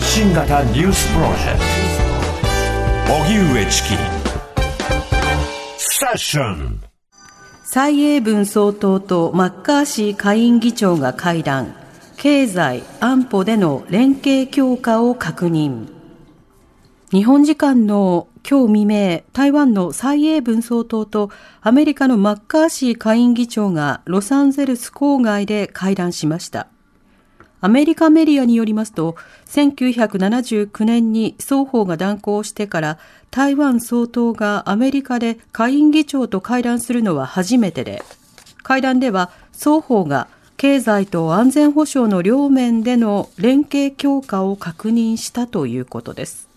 発信型ニュースプロジェクト。荻上チキ。セッション。蔡英文総統とマッカーシー下院議長が会談。経済安保での連携強化を確認。日本時間の今日未明、台湾の蔡英文総統とアメリカのマッカーシー下院議長がロサンゼルス郊外で会談しました。アメリカメディアによりますと、1979年に双方が断交してから台湾総統がアメリカで下院議長と会談するのは初めてで、会談では双方が経済と安全保障の両面での連携強化を確認したということです。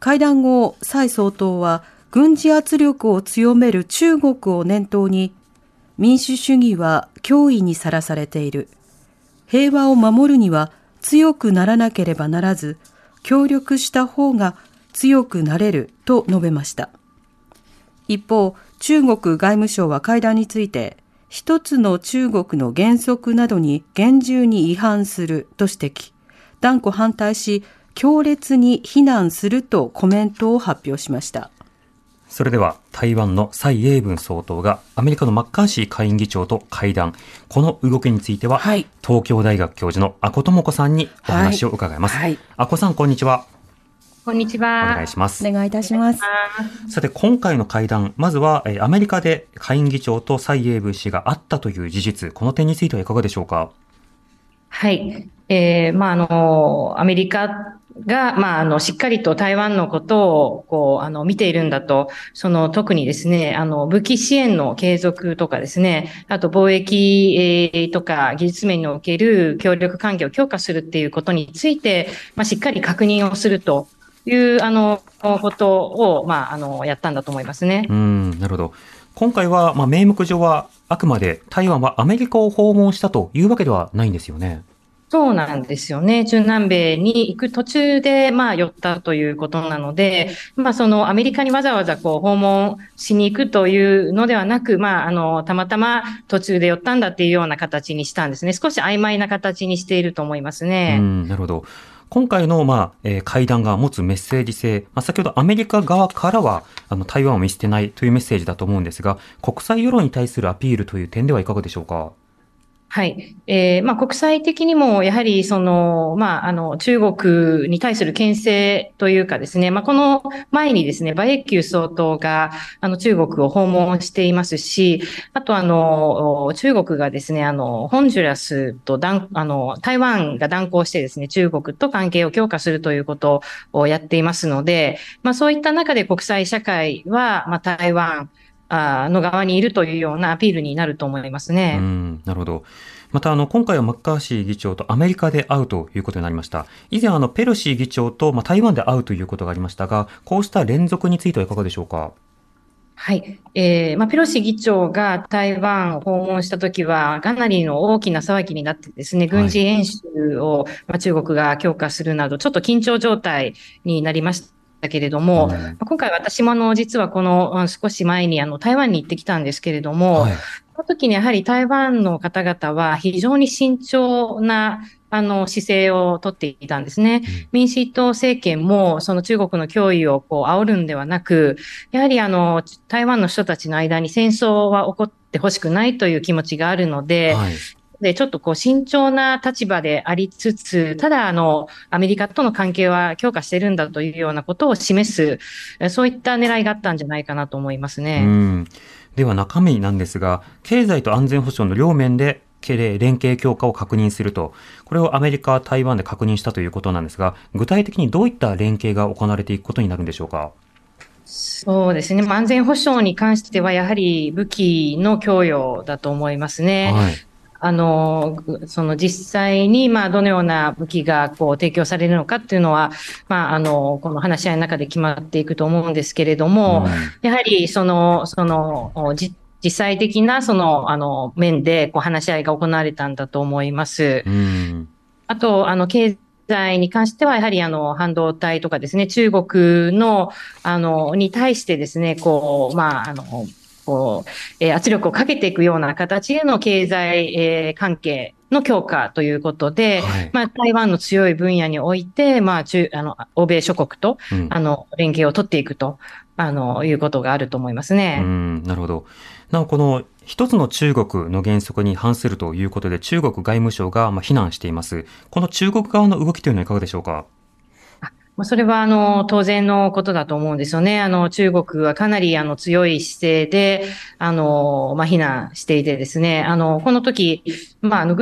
会談後、蔡総統は軍事圧力を強める中国を念頭に民主主義は脅威にさらされている。平和を守るには強くならなければならず、協力した方が強くなれると述べました。一方、中国外務省は会談について、一つの中国の原則などに厳重に違反すると指摘、断固反対し、強烈に非難するとコメントを発表しました。それでは台湾の蔡英文総統がアメリカのマッカーシー下院議長と会談。この動きについては、はい、東京大学教授の阿古智子さんにお話を伺います。はい、阿古さん、こんにちは。こんにちは。お願いします。お願いいたします。さて、今回の会談、まずは、アメリカで下院議長と蔡英文氏が会ったという事実、この点についてはいかがでしょうか？はい。えー、まあ、あの、アメリカが、まあ、あの、しっかりと台湾のことを、こう、あの、見ているんだと、その、特にですね、あの、武器支援の継続とかですね、あと、貿易、とか、技術面における協力関係を強化するっていうことについて、まあ、しっかり確認をするという、あの、ことを、まあ、あの、やったんだと思いますね。うん、なるほど。今回は、まあ、名目上は、あくまで台湾はアメリカを訪問したというわけではないんですよね。そうなんですよね。中南米に行く途中で、まあ、寄ったということなので、まあ、そのアメリカにわざわざこう訪問しに行くというのではなく、まあ、あの、たまたま途中で寄ったんだっていうような形にしたんですね。少し曖昧な形にしていると思いますね。なるほど。今回の、まあ、えー、会談が持つメッセージ性、まあ、先ほどアメリカ側からは、あの、台湾を見捨てないというメッセージだと思うんですが、国際世論に対するアピールという点ではいかがでしょうか？はい。えー、まあ、国際的にも、やはり、その、まあ、あの、中国に対する牽制というかですね、まあ、この前にですね、馬英九総統が、あの、中国を訪問していますし、あと、あの、中国がですね、あの、ホンジュラスと、あの、台湾が断交してですね、中国と関係を強化するということをやっていますので、まあ、そういった中で国際社会は、まあ、台湾、の側にいるというようなアピールになると思いますね。うんなるほど。またあの今回はマッカーシー議長とアメリカで会うということになりました。以前あのペロシー議長とまあ台湾で会うということがありましたが、こうした連続についてはいかがでしょうか？はい。えー、まあ、ペロシ議長が台湾を訪問したときは、かなりの大きな騒ぎになってですね、軍事演習を、まあ、中国が強化するなど、ちょっと緊張状態になりました。だけれども、今回私もあの、実はこの少し前にあの、台湾に行ってきたんですけれども、はい、その時にやはり台湾の方々は非常に慎重なあの姿勢をとっていたんですね。民主党政権もその中国の脅威をこう煽るんではなく、やはりあの台湾の人たちの間に戦争は起こってほしくないという気持ちがあるので、はい、で、ちょっとこう慎重な立場でありつつ、ただあの、アメリカとの関係は強化してるんだというようなことを示す、そういった狙いがあったんじゃないかなと思いますね。では中身なんですが、経済と安全保障の両面で連携強化を確認すると、これをアメリカ、台湾で確認したということなんですが、具体的にどういった連携が行われていくことになるんでしょうか？そうですね。安全保障に関しては、やはり武器の供与だと思いますね。はい、あの、その実際に、まあ、どのような武器がこう提供されるのかっていうのは、まあ、あの、この話し合いの中で決まっていくと思うんですけれども、うん、やはり、その、その、実際的な、その、あの、面で、こう、話し合いが行われたんだと思います。うん、あと、あの、経済に関しては、やはりあの、半導体とかですね、中国の、あの、に対してですね、こう、まあ、あの、こう、えー、圧力をかけていくような形での経済、えー、関係の強化ということで、はい、まあ、台湾の強い分野において、まあ、中、あの、欧米諸国と、うん、あの、連携を取っていくと、あの、いうことがあると思いますね。うん、なるほど。なお、この一つの中国の原則に反するということで、中国外務省がまあ非難しています。この中国側の動きというのはいかがでしょうか？まあ、それは、あの、当然のことだと思うんですよね。あの、中国はかなり、あの、強い姿勢で、あの、まあ、非難していてですね、あの、この時、まあ、あの、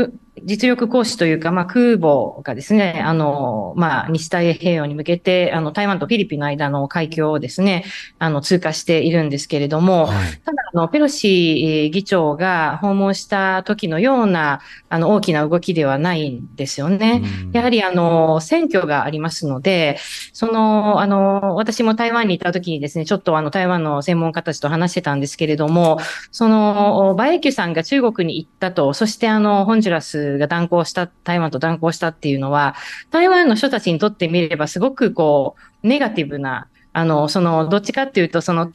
実力行使というか、まあ、空母がですね、あの、まあ、西太平洋に向けて、あの、台湾とフィリピンの間の海峡をですね、あの、通過しているんですけれども、はい、ただ、あの、ペロシ議長が訪問した時のような、あの、大きな動きではないんですよね。やはり、あの、選挙がありますので、その、あの、私も台湾に行った時にですね、ちょっとあの、台湾の専門家たちと話してたんですけれども、その、馬英九さんが中国に行ったと、そしてあの、ホンジュラスが断交した、台湾と断交したっていうのは、台湾の人たちにとってみればすごくこう、ネガティブな、あの、その、どっちかっていうと、その、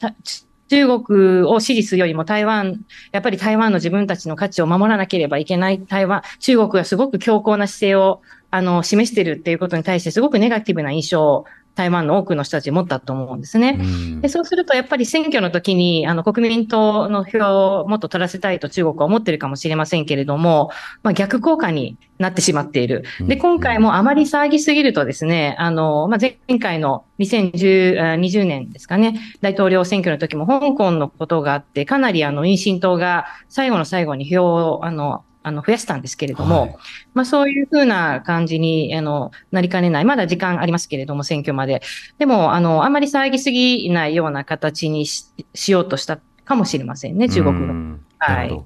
中国を支持するよりも台湾、やっぱり台湾の自分たちの価値を守らなければいけない。台湾、中国がすごく強硬な姿勢をあの示してるっていうことに対してすごくネガティブな印象を台湾の多くの人たち持ったと思うんですね。でそうすると、やっぱり選挙の時に、あの、国民党の票をもっと取らせたいと中国は思ってるかもしれませんけれども、まあ、逆効果になってしまっている。で、今回もあまり騒ぎすぎるとですね、あの、まあ、前回の2020年ですかね、大統領選挙の時も香港のことがあって、かなりあの、民進党が最後の最後に票を、あの、あの、増やしたんですけれども、はい、まあそういうふうな感じに、あの、なりかねない。まだ時間ありますけれども、選挙まで。でも、あの、あまり騒ぎすぎないような形にししようとしたかもしれませんね、中国の。はい。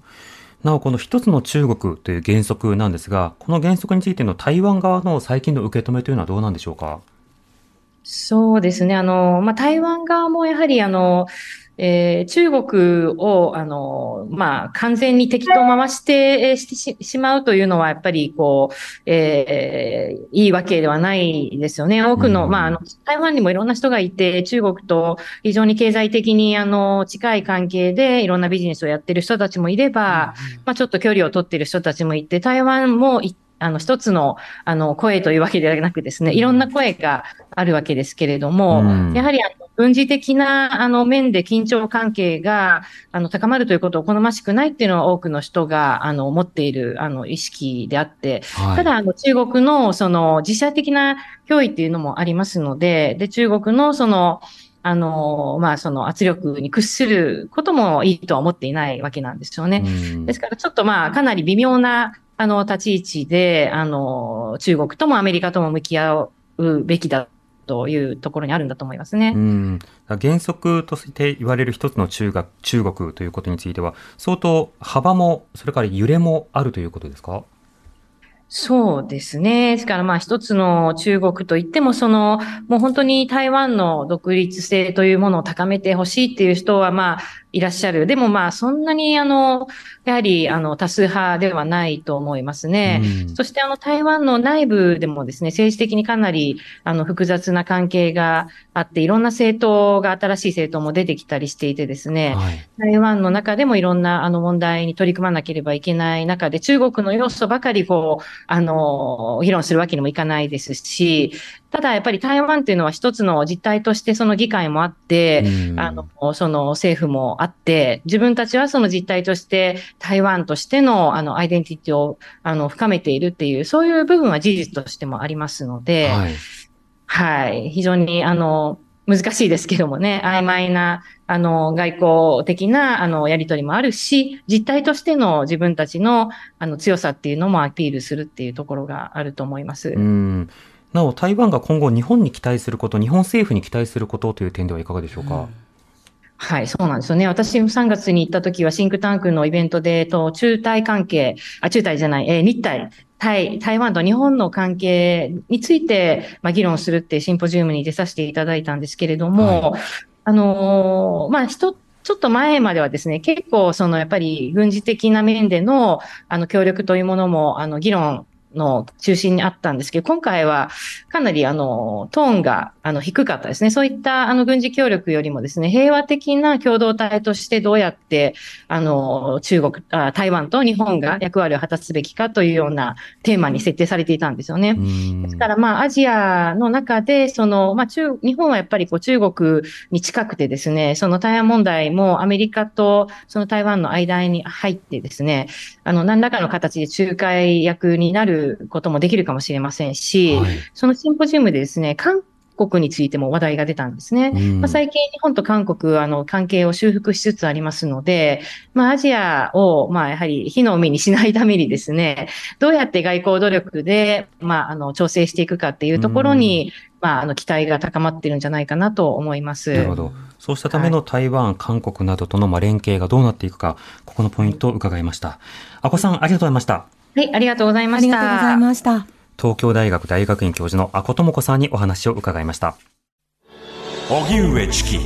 なお、この一つの中国という原則なんですが、この原則についての台湾側の最近の受け止めというのはどうなんでしょうか？そうですね。あの、まあ、台湾側もやはり、あの、えー、中国を、あの、まあ、完全に敵と回して、えー、してしまうというのは、やっぱり、こう、えー、いいわけではないですよね。多くの、うん、まあ、あの、台湾にもいろんな人がいて、中国と非常に経済的に、あの、近い関係でいろんなビジネスをやってる人たちもいれば、うん、まあ、ちょっと距離を取っている人たちもいて、台湾も一あの、一つの、あの、声というわけではなくですね、いろんな声があるわけですけれども、うん、やはり、あの、軍事的な、あの、面で緊張関係が、あの、高まるということを好ましくないっていうのは多くの人が、あの、持っている、あの、意識であって、はい、ただ、あの、中国の、その、自社的な脅威っていうのもありますので、で、中国の、その、あの、まあ、その圧力に屈することもいいとは思っていないわけなんですよね。ですから、ちょっとまあ、かなり微妙なあの、立ち位置で、あの、中国ともアメリカとも向き合うべきだというところにあるんだと思いますね。うん原則として言われる一つの中学中国ということについては、相当幅も、それから揺れもあるということですか？そうですね。ですからまあ一つの中国といっても、その、もう本当に台湾の独立性というものを高めてほしいっていう人はまあいらっしゃる。でもまあそんなにあの、やはりあの多数派ではないと思いますね。うん、そしてあの台湾の内部でもですね、政治的にかなりあの複雑な関係があって、いろんな政党が新しい政党も出てきたりしていてですね、はい、台湾の中でもいろんなあの問題に取り組まなければいけない中で、中国の要素ばかりこう、あの、議論するわけにもいかないですし、ただやっぱり台湾っていうのは一つの実態としてその議会もあって、あの、その政府もあって、自分たちはその実態として台湾としてのあのアイデンティティをあの深めているっていう、そういう部分は事実としてもありますので、はい、はい、非常にあの、難しいですけどもね、曖昧な、あの、外交的な、あの、やりとりもあるし、実態としての自分たちの、あの、強さっていうのもアピールするっていうところがあると思います。うんなお、台湾が今後日本に期待すること、日本政府に期待することという点ではいかがでしょうか？うんはい、そうなんですよね。私も3月に行った時はシンクタンクのイベントで、と中台関係、あ、中台じゃない、えー、日台、台、台湾と日本の関係について、まあ、議論するってシンポジウムに出させていただいたんですけれども、はい、あのー、まあ、一ちょっと前まではですね、結構そのやっぱり軍事的な面でのあの協力というものもあの議論の中心にあったんですけど、今回はかなりあの、トーンがあの低かったですね。そういったあの軍事協力よりもですね、平和的な共同体としてどうやってあの、中国あ、台湾と日本が役割を果たすべきかというようなテーマに設定されていたんですよね。ですからまあ、アジアの中で、その、まあ中、日本はやっぱりこう中国に近くてですね、その台湾問題もアメリカとその台湾の間に入ってですね、あの、何らかの形で仲介役になることもできるかもしれませんし、はい、そのシンポジウムでですね、韓国についても話題が出たんですね。まあ、最近日本と韓国あの関係を修復しつつありますので、まあ、アジアをまあやはり火の海にしないためにですね、どうやって外交努力でまああの調整していくかっていうところに、まあ、あの期待が高まっているんじゃないかなと思います。なるほど。そうしたための台湾、はい、韓国などとのまあ連携がどうなっていくか、ここのポイントを伺いました。あこさん、ありがとうございました。はい、ありがとうございました。ありがとうございました。東京大学大学院教授の阿古智子さんにお話を伺いました。荻上チキ